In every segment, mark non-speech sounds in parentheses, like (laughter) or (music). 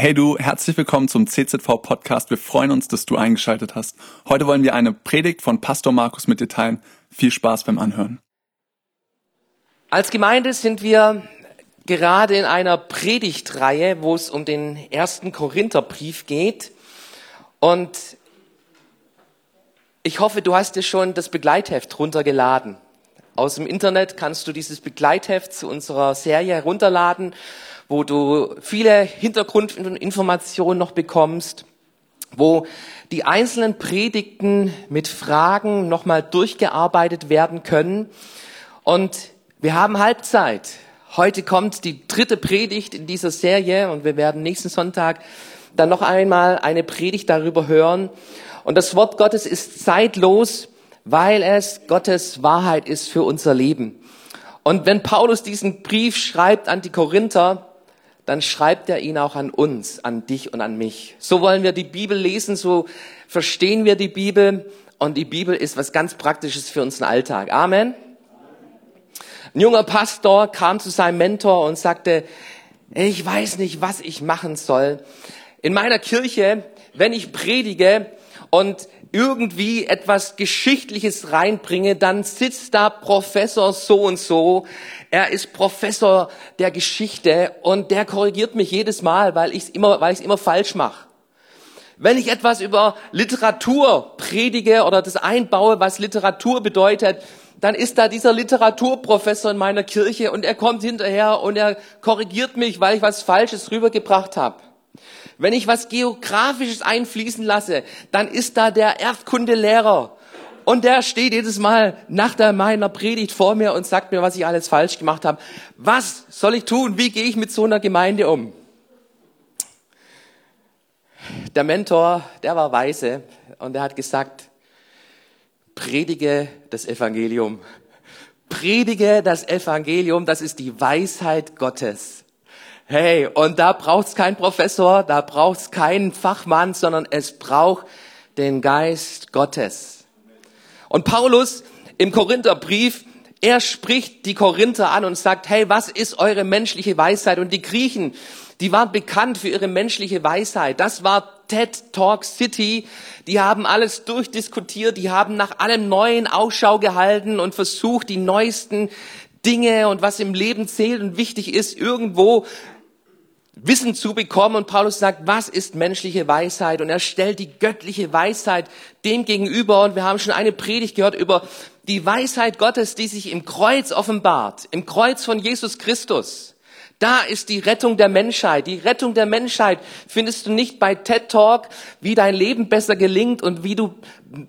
Hey du, herzlich willkommen zum CZV Podcast. Wir freuen uns, dass du eingeschaltet hast. Heute wollen wir eine Predigt von Pastor Markus mit dir teilen. Viel Spaß beim Anhören. Als Gemeinde sind wir gerade in einer Predigtreihe, wo es um den ersten Korintherbrief geht. Und ich hoffe, du hast dir schon das Begleitheft runtergeladen. Aus dem Internet kannst du dieses Begleitheft zu unserer Serie herunterladen wo du viele Hintergrundinformationen noch bekommst, wo die einzelnen Predigten mit Fragen nochmal durchgearbeitet werden können. Und wir haben Halbzeit. Heute kommt die dritte Predigt in dieser Serie und wir werden nächsten Sonntag dann noch einmal eine Predigt darüber hören. Und das Wort Gottes ist zeitlos, weil es Gottes Wahrheit ist für unser Leben. Und wenn Paulus diesen Brief schreibt an die Korinther, dann schreibt er ihn auch an uns, an dich und an mich. So wollen wir die Bibel lesen, so verstehen wir die Bibel und die Bibel ist was ganz Praktisches für unseren Alltag. Amen. Ein junger Pastor kam zu seinem Mentor und sagte, ich weiß nicht, was ich machen soll. In meiner Kirche, wenn ich predige und irgendwie etwas Geschichtliches reinbringe, dann sitzt da Professor so und so. Er ist Professor der Geschichte und der korrigiert mich jedes Mal, weil ich es immer, weil ich immer falsch mache. Wenn ich etwas über Literatur predige oder das einbaue, was Literatur bedeutet, dann ist da dieser Literaturprofessor in meiner Kirche und er kommt hinterher und er korrigiert mich, weil ich was Falsches rübergebracht habe. Wenn ich was Geografisches einfließen lasse, dann ist da der Erdkundelehrer. Und der steht jedes Mal nach der meiner Predigt vor mir und sagt mir, was ich alles falsch gemacht habe. Was soll ich tun? Wie gehe ich mit so einer Gemeinde um? Der Mentor, der war weise und er hat gesagt, predige das Evangelium. Predige das Evangelium, das ist die Weisheit Gottes. Hey, und da braucht's keinen Professor, da braucht's keinen Fachmann, sondern es braucht den Geist Gottes. Und Paulus im Korintherbrief, er spricht die Korinther an und sagt, hey, was ist eure menschliche Weisheit? Und die Griechen, die waren bekannt für ihre menschliche Weisheit. Das war TED Talk City. Die haben alles durchdiskutiert, die haben nach allem Neuen Ausschau gehalten und versucht, die neuesten Dinge und was im Leben zählt und wichtig ist, irgendwo Wissen zu bekommen. Und Paulus sagt, was ist menschliche Weisheit? Und er stellt die göttliche Weisheit dem gegenüber. Und wir haben schon eine Predigt gehört über die Weisheit Gottes, die sich im Kreuz offenbart, im Kreuz von Jesus Christus. Da ist die Rettung der Menschheit. Die Rettung der Menschheit findest du nicht bei TED Talk, wie dein Leben besser gelingt und wie du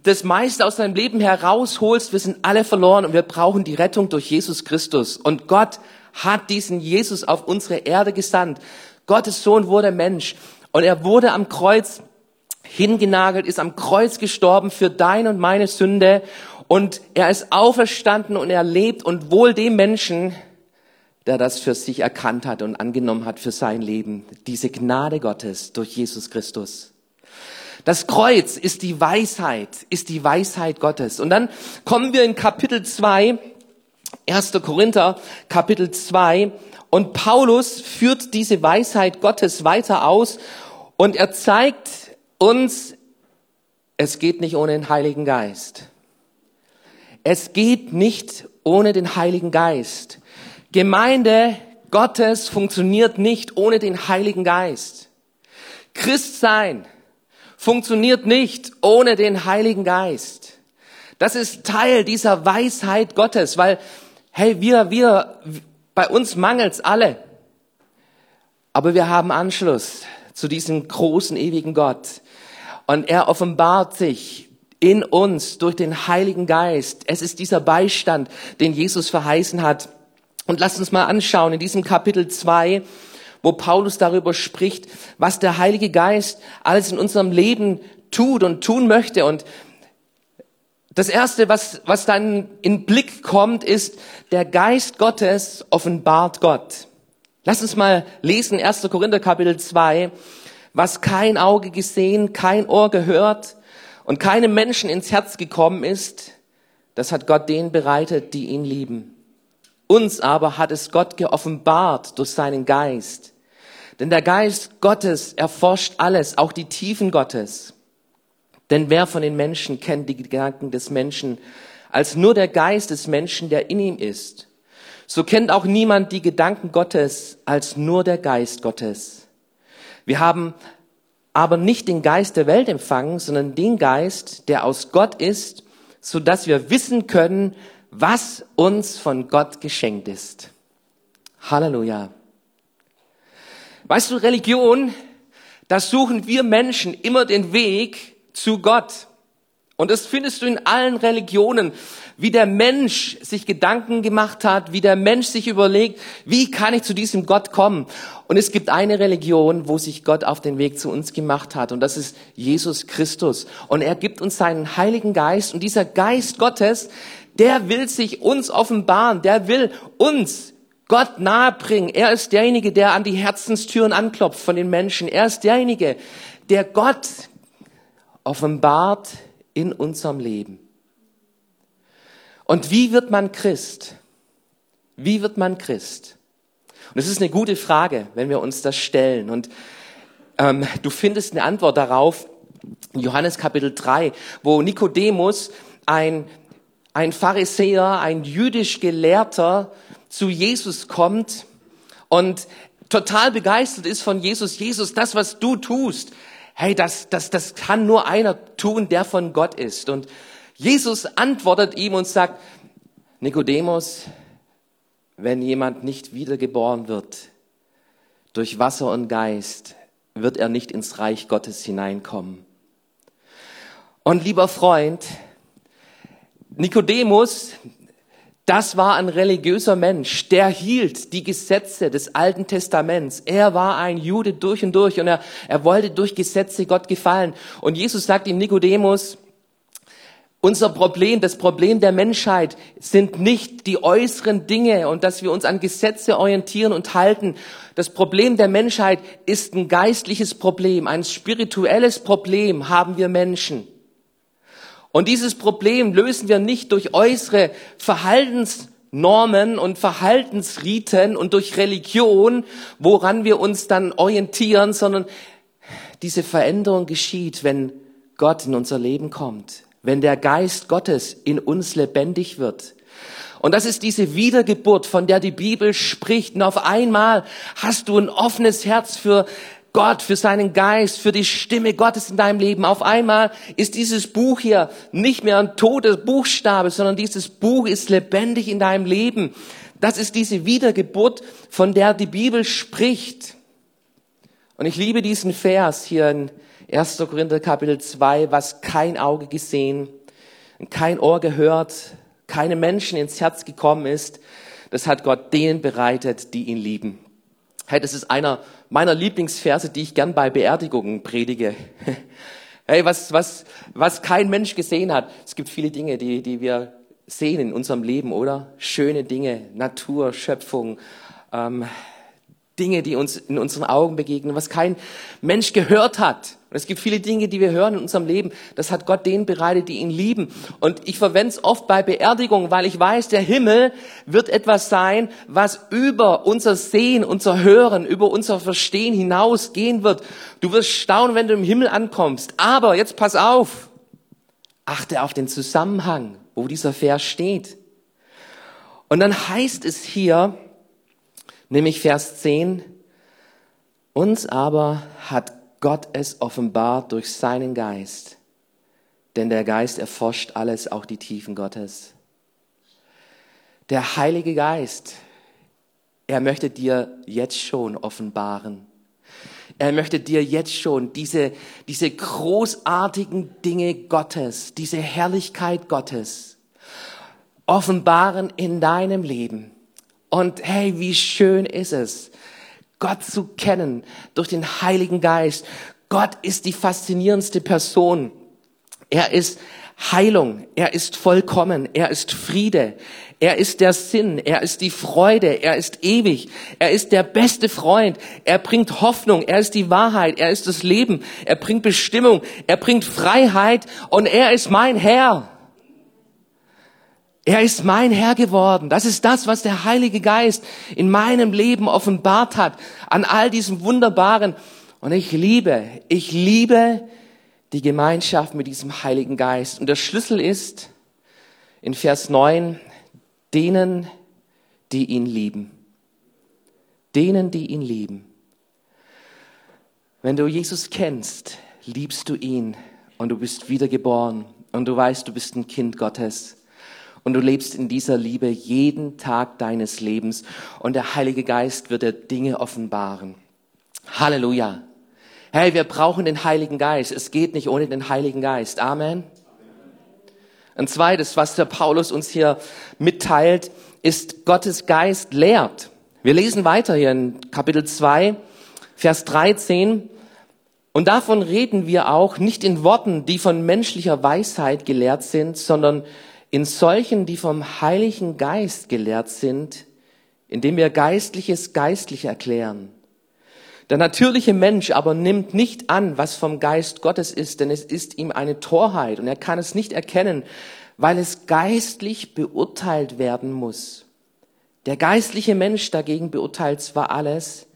das meiste aus deinem Leben herausholst. Wir sind alle verloren und wir brauchen die Rettung durch Jesus Christus. Und Gott hat diesen Jesus auf unsere Erde gesandt, Gottes Sohn wurde Mensch und er wurde am Kreuz hingenagelt, ist am Kreuz gestorben für deine und meine Sünde und er ist auferstanden und er lebt und wohl dem Menschen, der das für sich erkannt hat und angenommen hat für sein Leben. Diese Gnade Gottes durch Jesus Christus. Das Kreuz ist die Weisheit, ist die Weisheit Gottes. Und dann kommen wir in Kapitel 2, 1. Korinther, Kapitel 2, und Paulus führt diese Weisheit Gottes weiter aus und er zeigt uns, es geht nicht ohne den Heiligen Geist. Es geht nicht ohne den Heiligen Geist. Gemeinde Gottes funktioniert nicht ohne den Heiligen Geist. Christsein funktioniert nicht ohne den Heiligen Geist. Das ist Teil dieser Weisheit Gottes, weil, hey, wir, wir, bei uns mangelt's alle. Aber wir haben Anschluss zu diesem großen, ewigen Gott. Und er offenbart sich in uns durch den Heiligen Geist. Es ist dieser Beistand, den Jesus verheißen hat. Und lasst uns mal anschauen in diesem Kapitel 2, wo Paulus darüber spricht, was der Heilige Geist alles in unserem Leben tut und tun möchte. Und das erste, was, was dann in Blick kommt, ist, der Geist Gottes offenbart Gott. Lass uns mal lesen, 1. Korinther Kapitel 2, was kein Auge gesehen, kein Ohr gehört und keinem Menschen ins Herz gekommen ist, das hat Gott denen bereitet, die ihn lieben. Uns aber hat es Gott geoffenbart durch seinen Geist. Denn der Geist Gottes erforscht alles, auch die Tiefen Gottes. Denn wer von den Menschen kennt die Gedanken des Menschen als nur der Geist des Menschen, der in ihm ist? So kennt auch niemand die Gedanken Gottes als nur der Geist Gottes. Wir haben aber nicht den Geist der Welt empfangen, sondern den Geist, der aus Gott ist, so dass wir wissen können, was uns von Gott geschenkt ist. Halleluja. Weißt du, Religion, da suchen wir Menschen immer den Weg zu Gott. Und das findest du in allen Religionen, wie der Mensch sich Gedanken gemacht hat, wie der Mensch sich überlegt, wie kann ich zu diesem Gott kommen. Und es gibt eine Religion, wo sich Gott auf den Weg zu uns gemacht hat, und das ist Jesus Christus. Und er gibt uns seinen Heiligen Geist, und dieser Geist Gottes, der will sich uns offenbaren, der will uns Gott nahebringen. Er ist derjenige, der an die Herzenstüren anklopft von den Menschen. Er ist derjenige, der Gott offenbart in unserem Leben. Und wie wird man Christ? Wie wird man Christ? Und das ist eine gute Frage, wenn wir uns das stellen. Und ähm, du findest eine Antwort darauf in Johannes Kapitel 3, wo Nikodemus, ein, ein Pharisäer, ein jüdisch Gelehrter, zu Jesus kommt und total begeistert ist von Jesus. Jesus, das, was du tust, hey, das, das, das kann nur einer tun, der von Gott ist. Und Jesus antwortet ihm und sagt, Nikodemus, wenn jemand nicht wiedergeboren wird durch Wasser und Geist, wird er nicht ins Reich Gottes hineinkommen. Und lieber Freund, Nikodemus, das war ein religiöser Mensch, der hielt die Gesetze des Alten Testaments. Er war ein Jude durch und durch und er, er wollte durch Gesetze Gott gefallen. Und Jesus sagt ihm, Nikodemus, unser Problem, das Problem der Menschheit sind nicht die äußeren Dinge und dass wir uns an Gesetze orientieren und halten. Das Problem der Menschheit ist ein geistliches Problem, ein spirituelles Problem haben wir Menschen. Und dieses Problem lösen wir nicht durch äußere Verhaltensnormen und Verhaltensriten und durch Religion, woran wir uns dann orientieren, sondern diese Veränderung geschieht, wenn Gott in unser Leben kommt, wenn der Geist Gottes in uns lebendig wird. Und das ist diese Wiedergeburt, von der die Bibel spricht. Und auf einmal hast du ein offenes Herz für Gott, für seinen Geist, für die Stimme Gottes in deinem Leben. Auf einmal ist dieses Buch hier nicht mehr ein toter Buchstabe, sondern dieses Buch ist lebendig in deinem Leben. Das ist diese Wiedergeburt, von der die Bibel spricht. Und ich liebe diesen Vers hier in 1. Korinther Kapitel 2, was kein Auge gesehen, kein Ohr gehört, keine Menschen ins Herz gekommen ist, das hat Gott denen bereitet, die ihn lieben. Hey, das ist einer meiner Lieblingsverse, die ich gern bei Beerdigungen predige. (laughs) Hey, was, was, was kein Mensch gesehen hat. Es gibt viele Dinge, die, die wir sehen in unserem Leben, oder? Schöne Dinge, Natur, Schöpfung, ähm, Dinge, die uns in unseren Augen begegnen, was kein Mensch gehört hat. Und es gibt viele Dinge, die wir hören in unserem Leben. Das hat Gott denen bereitet, die ihn lieben. Und ich verwende es oft bei Beerdigungen, weil ich weiß, der Himmel wird etwas sein, was über unser Sehen, unser Hören, über unser Verstehen hinausgehen wird. Du wirst staunen, wenn du im Himmel ankommst. Aber jetzt pass auf. Achte auf den Zusammenhang, wo dieser Vers steht. Und dann heißt es hier, nämlich Vers 10, uns aber hat Gott es offenbart durch seinen Geist. Denn der Geist erforscht alles, auch die Tiefen Gottes. Der Heilige Geist, er möchte dir jetzt schon offenbaren. Er möchte dir jetzt schon diese, diese großartigen Dinge Gottes, diese Herrlichkeit Gottes offenbaren in deinem Leben. Und hey, wie schön ist es, Gott zu kennen durch den Heiligen Geist. Gott ist die faszinierendste Person. Er ist Heilung, er ist vollkommen, er ist Friede, er ist der Sinn, er ist die Freude, er ist ewig, er ist der beste Freund, er bringt Hoffnung, er ist die Wahrheit, er ist das Leben, er bringt Bestimmung, er bringt Freiheit. Und er ist mein Herr. Er ist mein Herr geworden. Das ist das, was der Heilige Geist in meinem Leben offenbart hat, an all diesem Wunderbaren. Und ich liebe, ich liebe die Gemeinschaft mit diesem Heiligen Geist. Und der Schlüssel ist in Vers 9, denen, die ihn lieben. Denen, die ihn lieben. Wenn du Jesus kennst, liebst du ihn und du bist wiedergeboren und du weißt, du bist ein Kind Gottes. Und du lebst in dieser Liebe jeden Tag deines Lebens und der Heilige Geist wird dir Dinge offenbaren. Halleluja. Hey, wir brauchen den Heiligen Geist. Es geht nicht ohne den Heiligen Geist. Amen. Ein zweites, was der Paulus uns hier mitteilt, ist Gottes Geist lehrt. Wir lesen weiter hier in Kapitel 2, Vers 13. Und davon reden wir auch nicht in Worten, die von menschlicher Weisheit gelehrt sind, sondern in solchen, die vom Heiligen Geist gelehrt sind, indem wir Geistliches geistlich erklären. Der natürliche Mensch aber nimmt nicht an, was vom Geist Gottes ist, denn es ist ihm eine Torheit und er kann es nicht erkennen, weil es geistlich beurteilt werden muss. Der geistliche Mensch dagegen beurteilt zwar alles,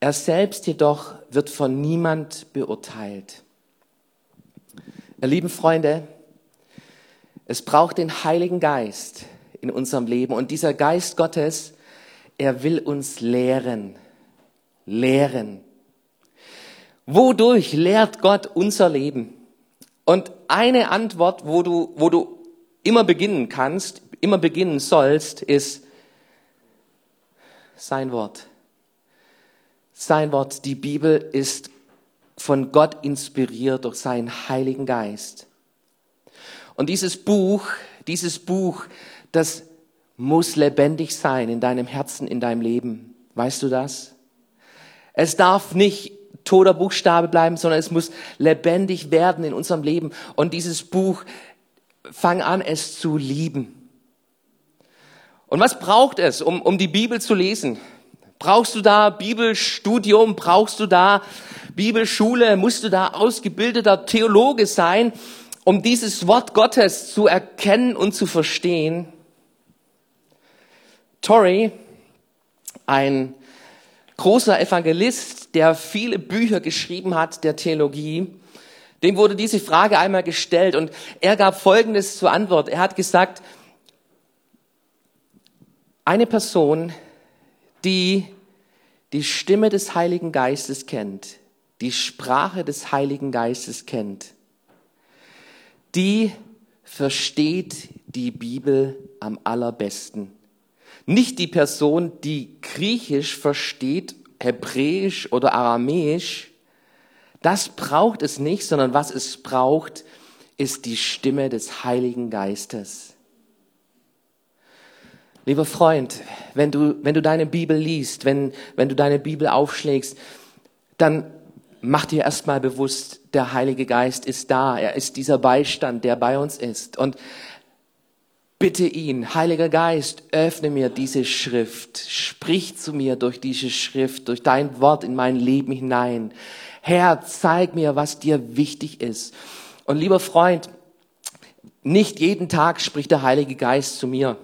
er selbst jedoch wird von niemand beurteilt. Ihr lieben Freunde, es braucht den Heiligen Geist in unserem Leben. Und dieser Geist Gottes, er will uns lehren. Lehren. Wodurch lehrt Gott unser Leben? Und eine Antwort, wo du, wo du immer beginnen kannst, immer beginnen sollst, ist sein Wort. Sein Wort, die Bibel ist von Gott inspiriert durch seinen Heiligen Geist. Und dieses Buch, dieses Buch, das muss lebendig sein in deinem Herzen, in deinem Leben. Weißt du das? Es darf nicht toter Buchstabe bleiben, sondern es muss lebendig werden in unserem Leben. Und dieses Buch, fang an, es zu lieben. Und was braucht es, um, um die Bibel zu lesen? Brauchst du da Bibelstudium? Brauchst du da Bibelschule? Musst du da ausgebildeter Theologe sein? Um dieses Wort Gottes zu erkennen und zu verstehen. Torrey, ein großer Evangelist, der viele Bücher geschrieben hat der Theologie, dem wurde diese Frage einmal gestellt und er gab Folgendes zur Antwort. Er hat gesagt, eine Person, die die Stimme des Heiligen Geistes kennt, die Sprache des Heiligen Geistes kennt, die versteht die Bibel am allerbesten. Nicht die Person, die Griechisch versteht, Hebräisch oder Aramäisch. Das braucht es nicht, sondern was es braucht, ist die Stimme des Heiligen Geistes. Lieber Freund, wenn du, wenn du deine Bibel liest, wenn, wenn du deine Bibel aufschlägst, dann mach dir erstmal bewusst, der Heilige Geist ist da. Er ist dieser Beistand, der bei uns ist. Und bitte ihn, Heiliger Geist, öffne mir diese Schrift. Sprich zu mir durch diese Schrift, durch dein Wort in mein Leben hinein. Herr, zeig mir, was dir wichtig ist. Und lieber Freund, nicht jeden Tag spricht der Heilige Geist zu mir.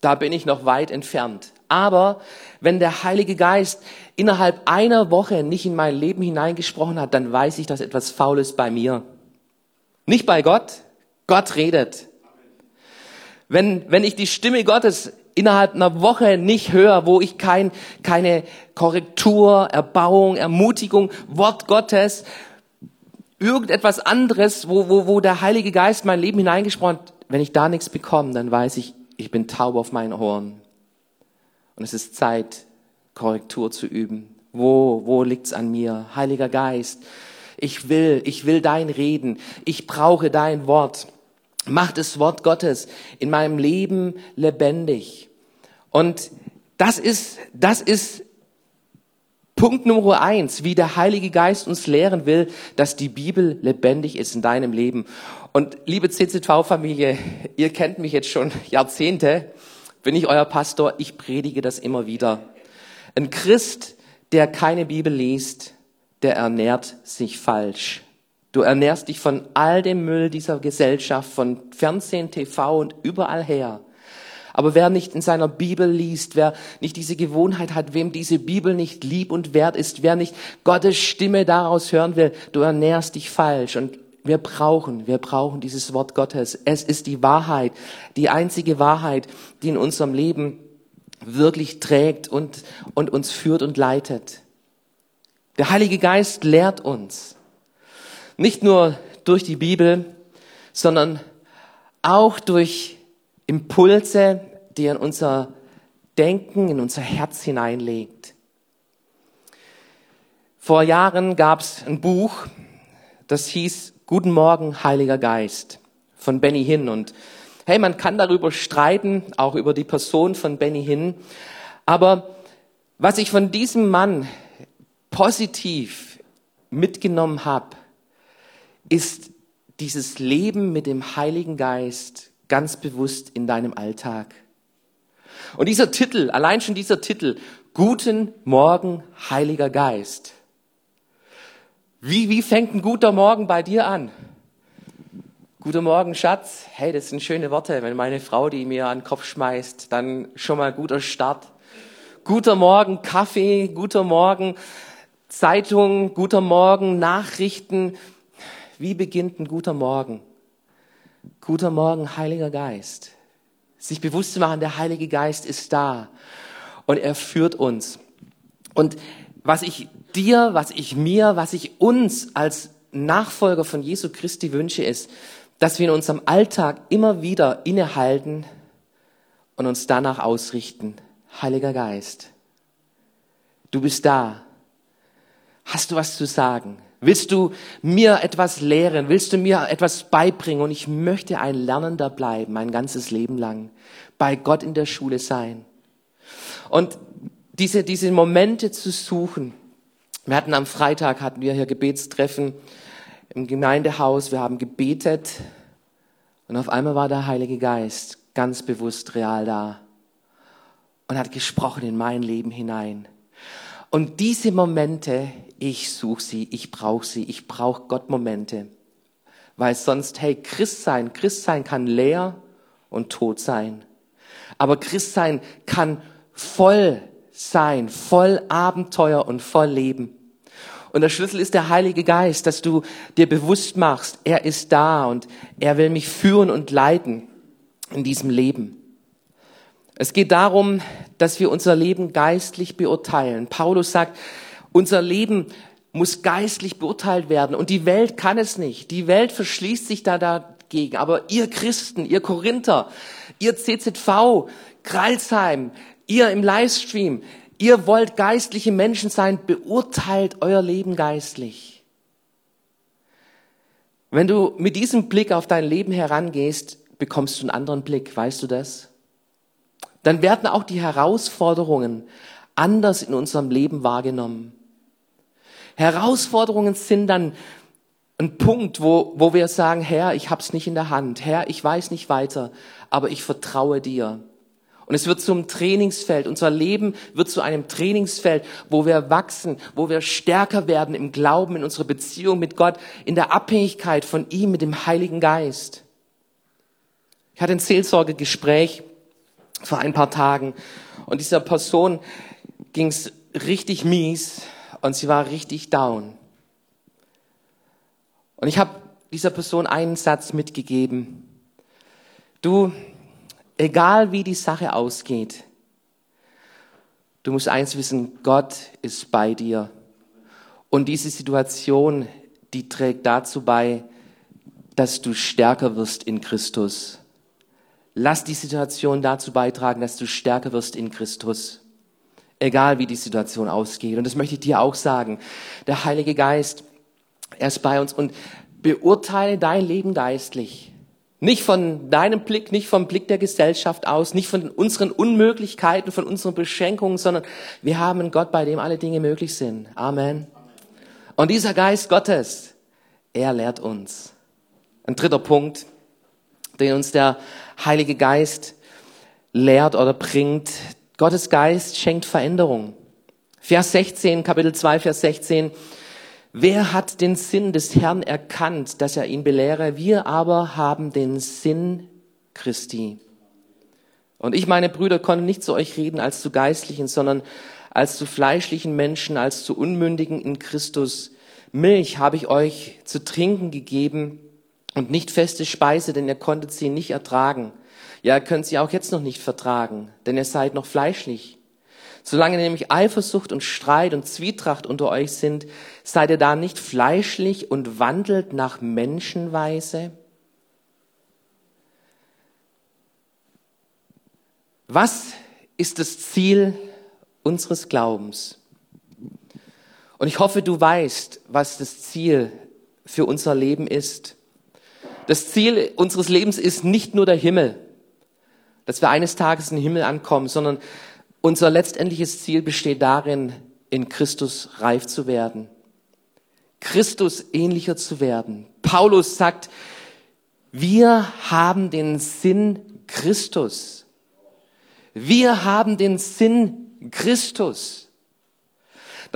Da bin ich noch weit entfernt. Aber wenn der Heilige Geist innerhalb einer Woche nicht in mein Leben hineingesprochen hat, dann weiß ich, dass etwas faul ist bei mir. Nicht bei Gott. Gott redet. Wenn, wenn ich die Stimme Gottes innerhalb einer Woche nicht höre, wo ich kein, keine Korrektur, Erbauung, Ermutigung, Wort Gottes, irgendetwas anderes, wo, wo, wo der Heilige Geist mein Leben hineingesprochen hat, wenn ich da nichts bekomme, dann weiß ich, ich bin taub auf meinen Ohren. Und es ist Zeit, Korrektur zu üben. Wo, wo liegt's an mir? Heiliger Geist, ich will, ich will dein Reden. Ich brauche dein Wort. Mach das Wort Gottes in meinem Leben lebendig. Und das ist, das ist Punkt Nummer eins, wie der Heilige Geist uns lehren will, dass die Bibel lebendig ist in deinem Leben. Und liebe CZV-Familie, ihr kennt mich jetzt schon Jahrzehnte bin ich euer Pastor, ich predige das immer wieder. Ein Christ, der keine Bibel liest, der ernährt sich falsch. Du ernährst dich von all dem Müll dieser Gesellschaft, von Fernsehen, TV und überall her. Aber wer nicht in seiner Bibel liest, wer nicht diese Gewohnheit hat, wem diese Bibel nicht lieb und wert ist, wer nicht Gottes Stimme daraus hören will, du ernährst dich falsch. Und wir brauchen, wir brauchen dieses Wort Gottes. Es ist die Wahrheit, die einzige Wahrheit, die in unserem Leben wirklich trägt und, und uns führt und leitet. Der Heilige Geist lehrt uns. Nicht nur durch die Bibel, sondern auch durch Impulse, die er in unser Denken, in unser Herz hineinlegt. Vor Jahren gab es ein Buch, das hieß Guten Morgen, Heiliger Geist von Benny Hinn. Und hey, man kann darüber streiten, auch über die Person von Benny Hinn. Aber was ich von diesem Mann positiv mitgenommen habe, ist dieses Leben mit dem Heiligen Geist ganz bewusst in deinem Alltag. Und dieser Titel, allein schon dieser Titel, Guten Morgen, Heiliger Geist. Wie, wie fängt ein guter Morgen bei dir an? Guten Morgen, Schatz. Hey, das sind schöne Worte. Wenn meine Frau die mir an den Kopf schmeißt, dann schon mal guter Start. Guter Morgen, Kaffee, guter Morgen, Zeitung, guter Morgen, Nachrichten. Wie beginnt ein guter Morgen? Guter Morgen, Heiliger Geist. Sich bewusst zu machen, der Heilige Geist ist da und er führt uns. Und was ich dir, was ich mir, was ich uns als Nachfolger von Jesu Christi wünsche, ist, dass wir in unserem Alltag immer wieder innehalten und uns danach ausrichten. Heiliger Geist, du bist da. Hast du was zu sagen? Willst du mir etwas lehren? Willst du mir etwas beibringen? Und ich möchte ein Lernender bleiben, mein ganzes Leben lang. Bei Gott in der Schule sein. Und diese, diese Momente zu suchen. Wir hatten am Freitag, hatten wir hier Gebetstreffen im Gemeindehaus. Wir haben gebetet. Und auf einmal war der Heilige Geist ganz bewusst real da. Und hat gesprochen in mein Leben hinein. Und diese Momente, ich suche sie, ich brauche sie, ich brauche Gott-Momente. Weil sonst, hey, Christ sein, Christ sein kann leer und tot sein. Aber Christ sein kann voll sein, voll Abenteuer und voll Leben. Und der Schlüssel ist der Heilige Geist, dass du dir bewusst machst, er ist da und er will mich führen und leiten in diesem Leben. Es geht darum, dass wir unser Leben geistlich beurteilen. Paulus sagt, unser Leben muss geistlich beurteilt werden und die Welt kann es nicht. Die Welt verschließt sich da dagegen. Aber ihr Christen, ihr Korinther, ihr CZV, Kreilsheim, ihr im Livestream, ihr wollt geistliche Menschen sein, beurteilt euer Leben geistlich. Wenn du mit diesem Blick auf dein Leben herangehst, bekommst du einen anderen Blick, weißt du das? dann werden auch die Herausforderungen anders in unserem Leben wahrgenommen. Herausforderungen sind dann ein Punkt, wo, wo wir sagen, Herr, ich hab's nicht in der Hand. Herr, ich weiß nicht weiter, aber ich vertraue dir. Und es wird zum Trainingsfeld. Unser Leben wird zu einem Trainingsfeld, wo wir wachsen, wo wir stärker werden im Glauben, in unserer Beziehung mit Gott, in der Abhängigkeit von ihm, mit dem Heiligen Geist. Ich hatte ein Seelsorgegespräch vor ein paar Tagen. Und dieser Person ging's richtig mies und sie war richtig down. Und ich habe dieser Person einen Satz mitgegeben. Du, egal wie die Sache ausgeht, du musst eins wissen, Gott ist bei dir. Und diese Situation, die trägt dazu bei, dass du stärker wirst in Christus. Lass die Situation dazu beitragen, dass du stärker wirst in Christus. Egal wie die Situation ausgeht. Und das möchte ich dir auch sagen. Der Heilige Geist, er ist bei uns und beurteile dein Leben geistlich. Nicht von deinem Blick, nicht vom Blick der Gesellschaft aus, nicht von unseren Unmöglichkeiten, von unseren Beschränkungen, sondern wir haben einen Gott, bei dem alle Dinge möglich sind. Amen. Und dieser Geist Gottes, er lehrt uns. Ein dritter Punkt, den uns der Heilige Geist lehrt oder bringt. Gottes Geist schenkt Veränderung. Vers 16, Kapitel 2, Vers 16. Wer hat den Sinn des Herrn erkannt, dass er ihn belehre? Wir aber haben den Sinn Christi. Und ich, meine Brüder, konnte nicht zu euch reden als zu geistlichen, sondern als zu fleischlichen Menschen, als zu Unmündigen in Christus. Milch habe ich euch zu trinken gegeben und nicht feste Speise, denn ihr konntet sie nicht ertragen. Ja, ihr könnt sie auch jetzt noch nicht vertragen, denn ihr seid noch fleischlich. Solange nämlich Eifersucht und Streit und Zwietracht unter euch sind, seid ihr da nicht fleischlich und wandelt nach Menschenweise? Was ist das Ziel unseres Glaubens? Und ich hoffe, du weißt, was das Ziel für unser Leben ist. Das Ziel unseres Lebens ist nicht nur der Himmel, dass wir eines Tages in den Himmel ankommen, sondern unser letztendliches Ziel besteht darin, in Christus reif zu werden, Christus ähnlicher zu werden. Paulus sagt, wir haben den Sinn Christus. Wir haben den Sinn Christus.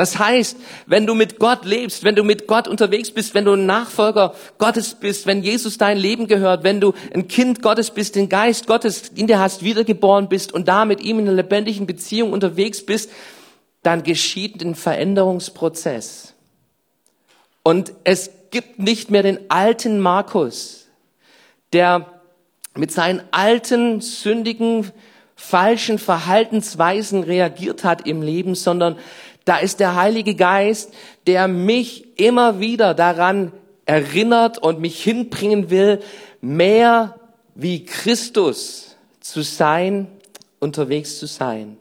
Das heißt, wenn du mit Gott lebst, wenn du mit Gott unterwegs bist, wenn du ein Nachfolger Gottes bist, wenn Jesus dein Leben gehört, wenn du ein Kind Gottes bist, den Geist Gottes in dir hast, wiedergeboren bist und da mit ihm in einer lebendigen Beziehung unterwegs bist, dann geschieht ein Veränderungsprozess. Und es gibt nicht mehr den alten Markus, der mit seinen alten, sündigen, falschen Verhaltensweisen reagiert hat im Leben, sondern da ist der Heilige Geist, der mich immer wieder daran erinnert und mich hinbringen will, mehr wie Christus zu sein, unterwegs zu sein.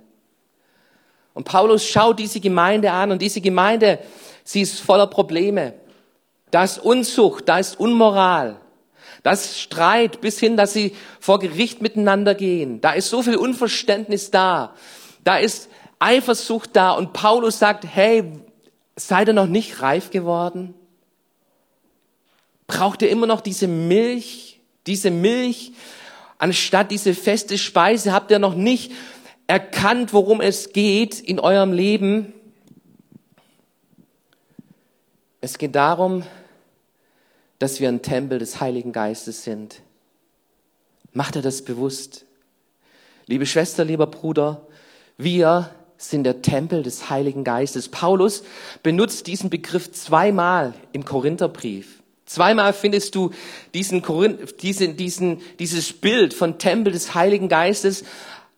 Und Paulus schaut diese Gemeinde an und diese Gemeinde, sie ist voller Probleme. Da ist Unzucht, da ist Unmoral, das Streit bis hin, dass sie vor Gericht miteinander gehen. Da ist so viel Unverständnis da. Da ist Eifersucht da. Und Paulus sagt, hey, seid ihr noch nicht reif geworden? Braucht ihr immer noch diese Milch? Diese Milch anstatt diese feste Speise? Habt ihr noch nicht erkannt, worum es geht in eurem Leben? Es geht darum, dass wir ein Tempel des Heiligen Geistes sind. Macht er das bewusst? Liebe Schwester, lieber Bruder, wir sind der Tempel des Heiligen Geistes. Paulus benutzt diesen Begriff zweimal im Korintherbrief. Zweimal findest du diesen, diesen, diesen, dieses Bild von Tempel des Heiligen Geistes,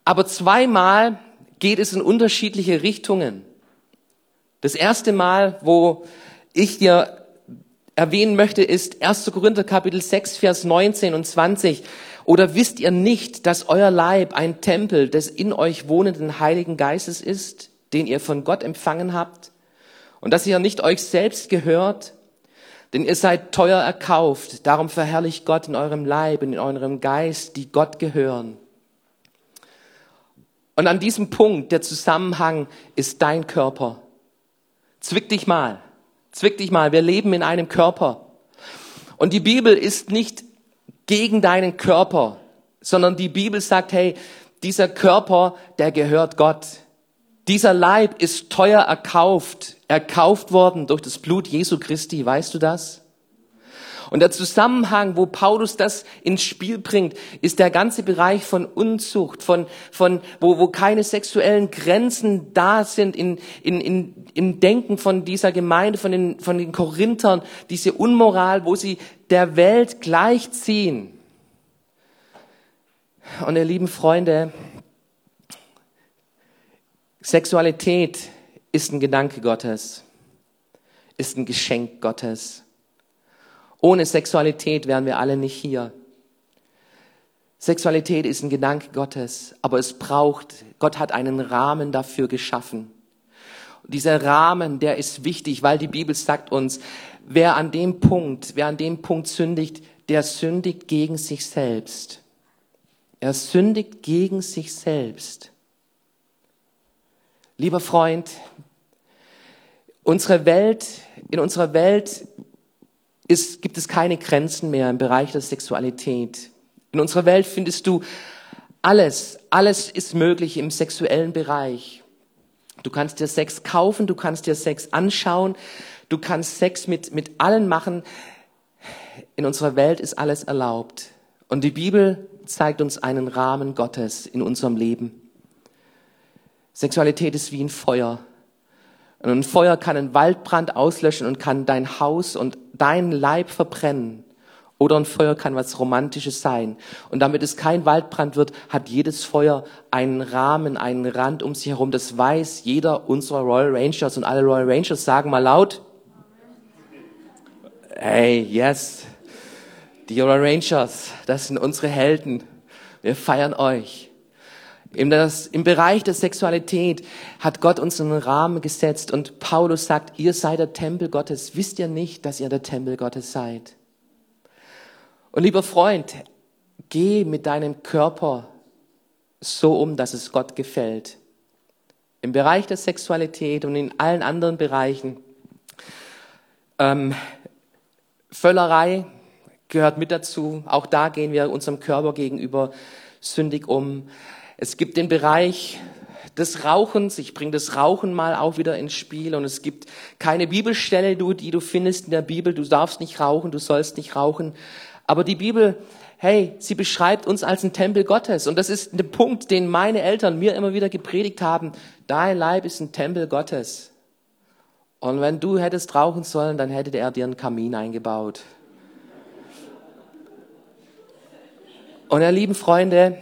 aber zweimal geht es in unterschiedliche Richtungen. Das erste Mal, wo ich dir erwähnen möchte, ist 1. Korinther Kapitel 6, Vers 19 und 20. Oder wisst ihr nicht, dass euer Leib ein Tempel des in euch wohnenden Heiligen Geistes ist, den ihr von Gott empfangen habt? Und dass ihr nicht euch selbst gehört? Denn ihr seid teuer erkauft, darum verherrlicht Gott in eurem Leib und in eurem Geist, die Gott gehören. Und an diesem Punkt, der Zusammenhang, ist dein Körper. Zwick dich mal. Zwick dich mal, wir leben in einem Körper. Und die Bibel ist nicht gegen deinen Körper, sondern die Bibel sagt, hey, dieser Körper, der gehört Gott. Dieser Leib ist teuer erkauft, erkauft worden durch das Blut Jesu Christi. Weißt du das? Und der Zusammenhang, wo Paulus das ins Spiel bringt, ist der ganze Bereich von Unzucht, von, von, wo, wo keine sexuellen Grenzen da sind in, in, in, im Denken von dieser Gemeinde, von den, von den Korinthern, diese Unmoral, wo sie der Welt gleichziehen. Und ihr lieben Freunde, Sexualität ist ein Gedanke Gottes, ist ein Geschenk Gottes. Ohne Sexualität wären wir alle nicht hier. Sexualität ist ein Gedanke Gottes, aber es braucht, Gott hat einen Rahmen dafür geschaffen. Dieser Rahmen, der ist wichtig, weil die Bibel sagt uns, wer an dem Punkt, wer an dem Punkt sündigt, der sündigt gegen sich selbst. Er sündigt gegen sich selbst. Lieber Freund, unsere Welt, in unserer Welt ist, gibt es keine Grenzen mehr im Bereich der Sexualität. In unserer Welt findest du alles, alles ist möglich im sexuellen Bereich. Du kannst dir Sex kaufen, du kannst dir Sex anschauen, du kannst Sex mit, mit allen machen. In unserer Welt ist alles erlaubt. Und die Bibel zeigt uns einen Rahmen Gottes in unserem Leben. Sexualität ist wie ein Feuer. Und ein Feuer kann einen Waldbrand auslöschen und kann dein Haus und dein Leib verbrennen. Oder ein Feuer kann was Romantisches sein. Und damit es kein Waldbrand wird, hat jedes Feuer einen Rahmen, einen Rand um sich herum. Das weiß jeder unserer Royal Rangers. Und alle Royal Rangers sagen mal laut, hey, yes, die Royal Rangers, das sind unsere Helden. Wir feiern euch. Im, das, Im Bereich der Sexualität hat Gott uns einen Rahmen gesetzt und Paulus sagt, ihr seid der Tempel Gottes. Wisst ihr nicht, dass ihr der Tempel Gottes seid? Und lieber Freund, geh mit deinem Körper so um, dass es Gott gefällt. Im Bereich der Sexualität und in allen anderen Bereichen. Ähm, Völlerei gehört mit dazu. Auch da gehen wir unserem Körper gegenüber sündig um. Es gibt den Bereich des Rauchens. Ich bringe das Rauchen mal auch wieder ins Spiel. Und es gibt keine Bibelstelle, die du findest in der Bibel. Du darfst nicht rauchen, du sollst nicht rauchen. Aber die Bibel, hey, sie beschreibt uns als ein Tempel Gottes. Und das ist der Punkt, den meine Eltern mir immer wieder gepredigt haben. Dein Leib ist ein Tempel Gottes. Und wenn du hättest rauchen sollen, dann hätte er dir einen Kamin eingebaut. Und ihr lieben Freunde,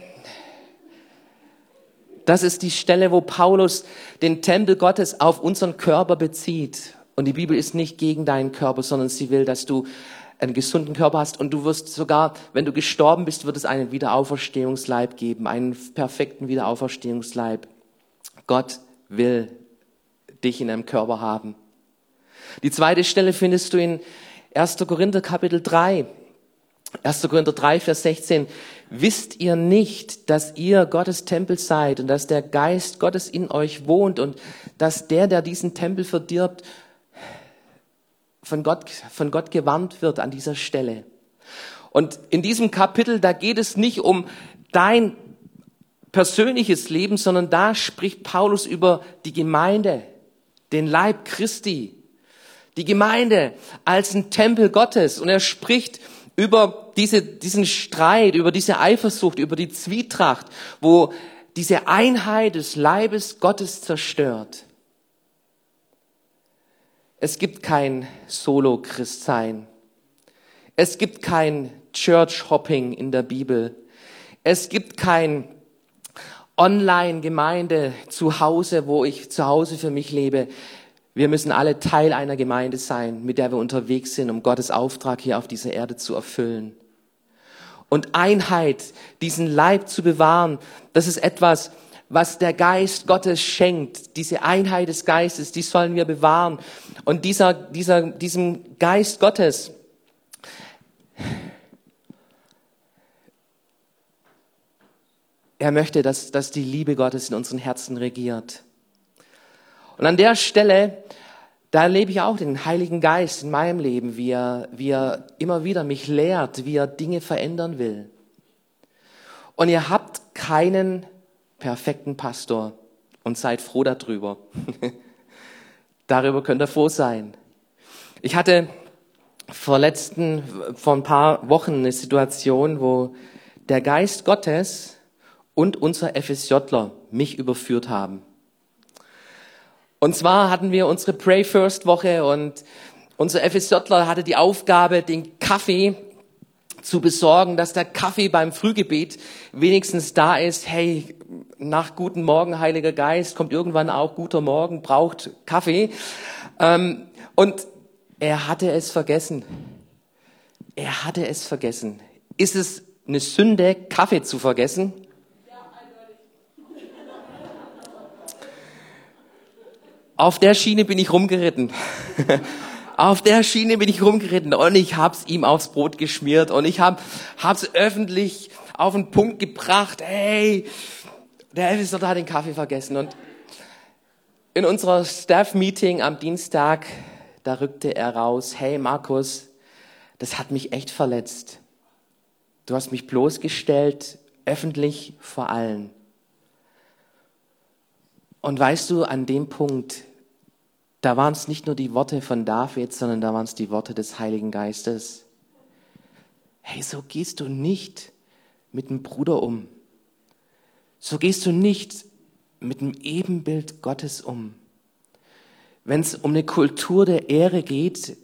das ist die Stelle, wo Paulus den Tempel Gottes auf unseren Körper bezieht. Und die Bibel ist nicht gegen deinen Körper, sondern sie will, dass du einen gesunden Körper hast und du wirst sogar, wenn du gestorben bist, wird es einen Wiederauferstehungsleib geben, einen perfekten Wiederauferstehungsleib. Gott will dich in einem Körper haben. Die zweite Stelle findest du in 1. Korinther Kapitel 3. 1. Korinther 3, Vers 16. Wisst ihr nicht, dass ihr Gottes Tempel seid und dass der Geist Gottes in euch wohnt und dass der, der diesen Tempel verdirbt, von Gott, von Gott gewarnt wird an dieser Stelle. Und in diesem Kapitel, da geht es nicht um dein persönliches Leben, sondern da spricht Paulus über die Gemeinde, den Leib Christi, die Gemeinde als ein Tempel Gottes. Und er spricht über diese, diesen Streit, über diese Eifersucht, über die Zwietracht, wo diese Einheit des Leibes Gottes zerstört. Es gibt kein Solo-Christsein. Es gibt kein Church-Hopping in der Bibel. Es gibt kein Online-Gemeinde zu Hause, wo ich zu Hause für mich lebe. Wir müssen alle Teil einer Gemeinde sein, mit der wir unterwegs sind, um Gottes Auftrag hier auf dieser Erde zu erfüllen. Und Einheit, diesen Leib zu bewahren, das ist etwas, was der Geist Gottes schenkt. Diese Einheit des Geistes, die sollen wir bewahren. Und dieser, dieser, diesem Geist Gottes, er möchte, dass, dass die Liebe Gottes in unseren Herzen regiert. Und an der Stelle, da erlebe ich auch den Heiligen Geist in meinem Leben, wie er, wie er immer wieder mich lehrt, wie er Dinge verändern will. Und ihr habt keinen perfekten Pastor und seid froh darüber. (laughs) darüber könnt ihr froh sein. Ich hatte vor letzten, vor ein paar Wochen eine Situation, wo der Geist Gottes und unser FSJler mich überführt haben. Und zwar hatten wir unsere Pray First Woche und unser FSJler hatte die Aufgabe, den Kaffee zu besorgen, dass der Kaffee beim Frühgebet wenigstens da ist. Hey, nach guten Morgen, Heiliger Geist, kommt irgendwann auch guter Morgen, braucht Kaffee. Ähm, und er hatte es vergessen. Er hatte es vergessen. Ist es eine Sünde, Kaffee zu vergessen? Auf der Schiene bin ich rumgeritten. (laughs) Auf der Schiene bin ich rumgeritten und ich hab's ihm aufs Brot geschmiert und ich hab, hab's öffentlich auf den Punkt gebracht. Hey, der Elvis hat den Kaffee vergessen und in unserer Staff-Meeting am Dienstag, da rückte er raus, hey Markus, das hat mich echt verletzt. Du hast mich bloßgestellt, öffentlich vor allen. Und weißt du, an dem Punkt da waren es nicht nur die Worte von David, sondern da waren es die Worte des Heiligen Geistes. Hey, so gehst du nicht mit dem Bruder um. So gehst du nicht mit dem Ebenbild Gottes um. Wenn es um eine Kultur der Ehre geht,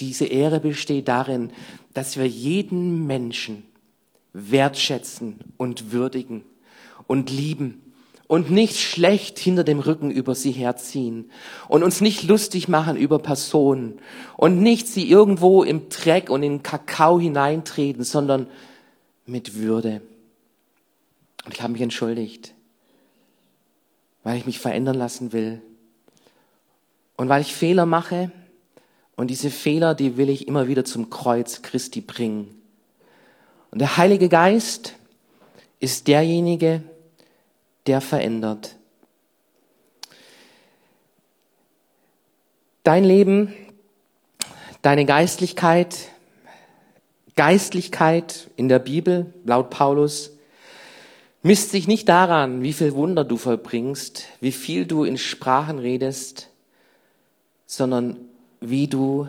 diese Ehre besteht darin, dass wir jeden Menschen wertschätzen und würdigen und lieben und nicht schlecht hinter dem Rücken über sie herziehen und uns nicht lustig machen über Personen und nicht sie irgendwo im Dreck und in Kakao hineintreten, sondern mit Würde. Und ich habe mich entschuldigt, weil ich mich verändern lassen will und weil ich Fehler mache und diese Fehler, die will ich immer wieder zum Kreuz Christi bringen. Und der Heilige Geist ist derjenige, der verändert. Dein Leben, deine Geistlichkeit, Geistlichkeit in der Bibel, laut Paulus, misst sich nicht daran, wie viel Wunder du vollbringst, wie viel du in Sprachen redest, sondern wie du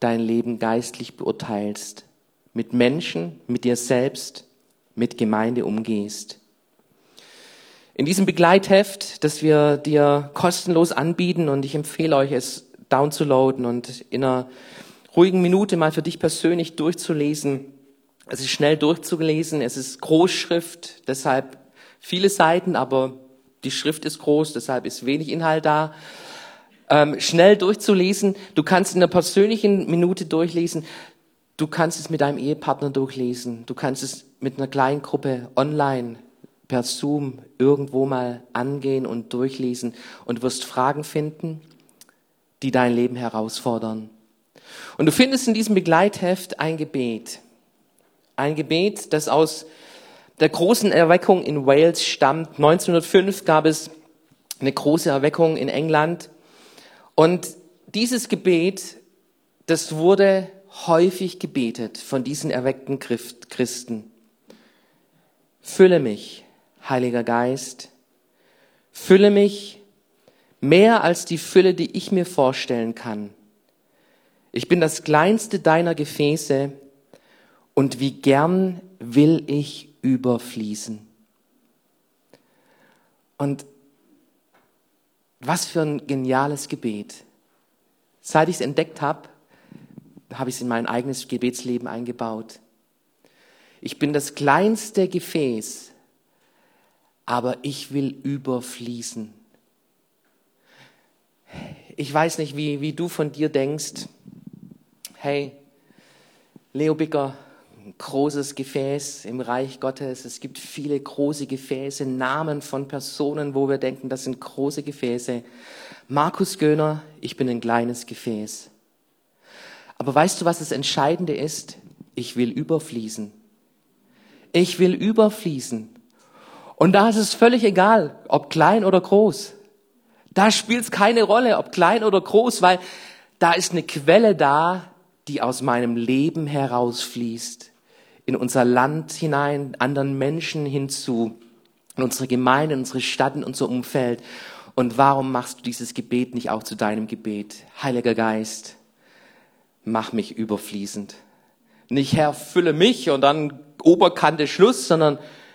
dein Leben geistlich beurteilst, mit Menschen, mit dir selbst, mit Gemeinde umgehst. In diesem Begleitheft, das wir dir kostenlos anbieten und ich empfehle euch es downzuladen und in einer ruhigen Minute mal für dich persönlich durchzulesen. Es ist schnell durchzulesen, es ist Großschrift, deshalb viele Seiten, aber die Schrift ist groß, deshalb ist wenig Inhalt da ähm, schnell durchzulesen. Du kannst in einer persönlichen Minute durchlesen. Du kannst es mit deinem Ehepartner durchlesen. Du kannst es mit einer kleinen Gruppe online per Zoom irgendwo mal angehen und durchlesen und wirst Fragen finden, die dein Leben herausfordern. Und du findest in diesem Begleitheft ein Gebet. Ein Gebet, das aus der großen Erweckung in Wales stammt. 1905 gab es eine große Erweckung in England und dieses Gebet, das wurde häufig gebetet von diesen erweckten Christen. Fülle mich, Heiliger Geist, fülle mich mehr als die Fülle, die ich mir vorstellen kann. Ich bin das kleinste deiner Gefäße und wie gern will ich überfließen. Und was für ein geniales Gebet. Seit ich es entdeckt habe, habe ich es in mein eigenes Gebetsleben eingebaut. Ich bin das kleinste Gefäß, aber ich will überfließen. Ich weiß nicht, wie, wie du von dir denkst. Hey, Leo Bicker, großes Gefäß im Reich Gottes. Es gibt viele große Gefäße, Namen von Personen, wo wir denken, das sind große Gefäße. Markus Göhner, ich bin ein kleines Gefäß. Aber weißt du, was das Entscheidende ist? Ich will überfließen. Ich will überfließen. Und da ist es völlig egal, ob klein oder groß. Da spielt es keine Rolle, ob klein oder groß, weil da ist eine Quelle da, die aus meinem Leben herausfließt in unser Land hinein, anderen Menschen hinzu, in unsere Gemeinde, in unsere Stadt, in unser Umfeld. Und warum machst du dieses Gebet nicht auch zu deinem Gebet? Heiliger Geist, mach mich überfließend. Nicht Herr, fülle mich und dann Oberkante Schluss, sondern